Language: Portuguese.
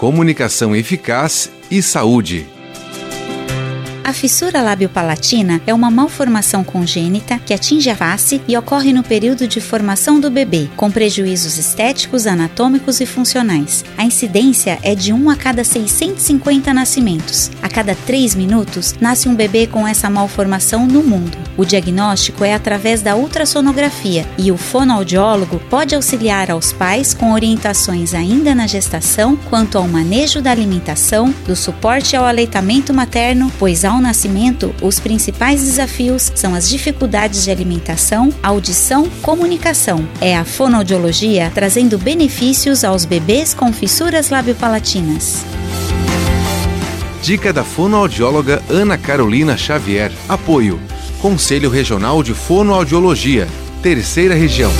comunicação eficaz e saúde. A fissura lábio-palatina é uma malformação congênita que atinge a face e ocorre no período de formação do bebê, com prejuízos estéticos, anatômicos e funcionais. A incidência é de 1 a cada 650 nascimentos. A cada 3 minutos, nasce um bebê com essa malformação no mundo. O diagnóstico é através da ultrassonografia e o fonoaudiólogo pode auxiliar aos pais com orientações ainda na gestação quanto ao manejo da alimentação, do suporte ao aleitamento materno, pois ao nascimento, os principais desafios são as dificuldades de alimentação, audição, comunicação. É a fonoaudiologia trazendo benefícios aos bebês com fissuras labiopalatinas. Dica da fonoaudióloga Ana Carolina Xavier. Apoio. Conselho Regional de Fonoaudiologia, Terceira Região.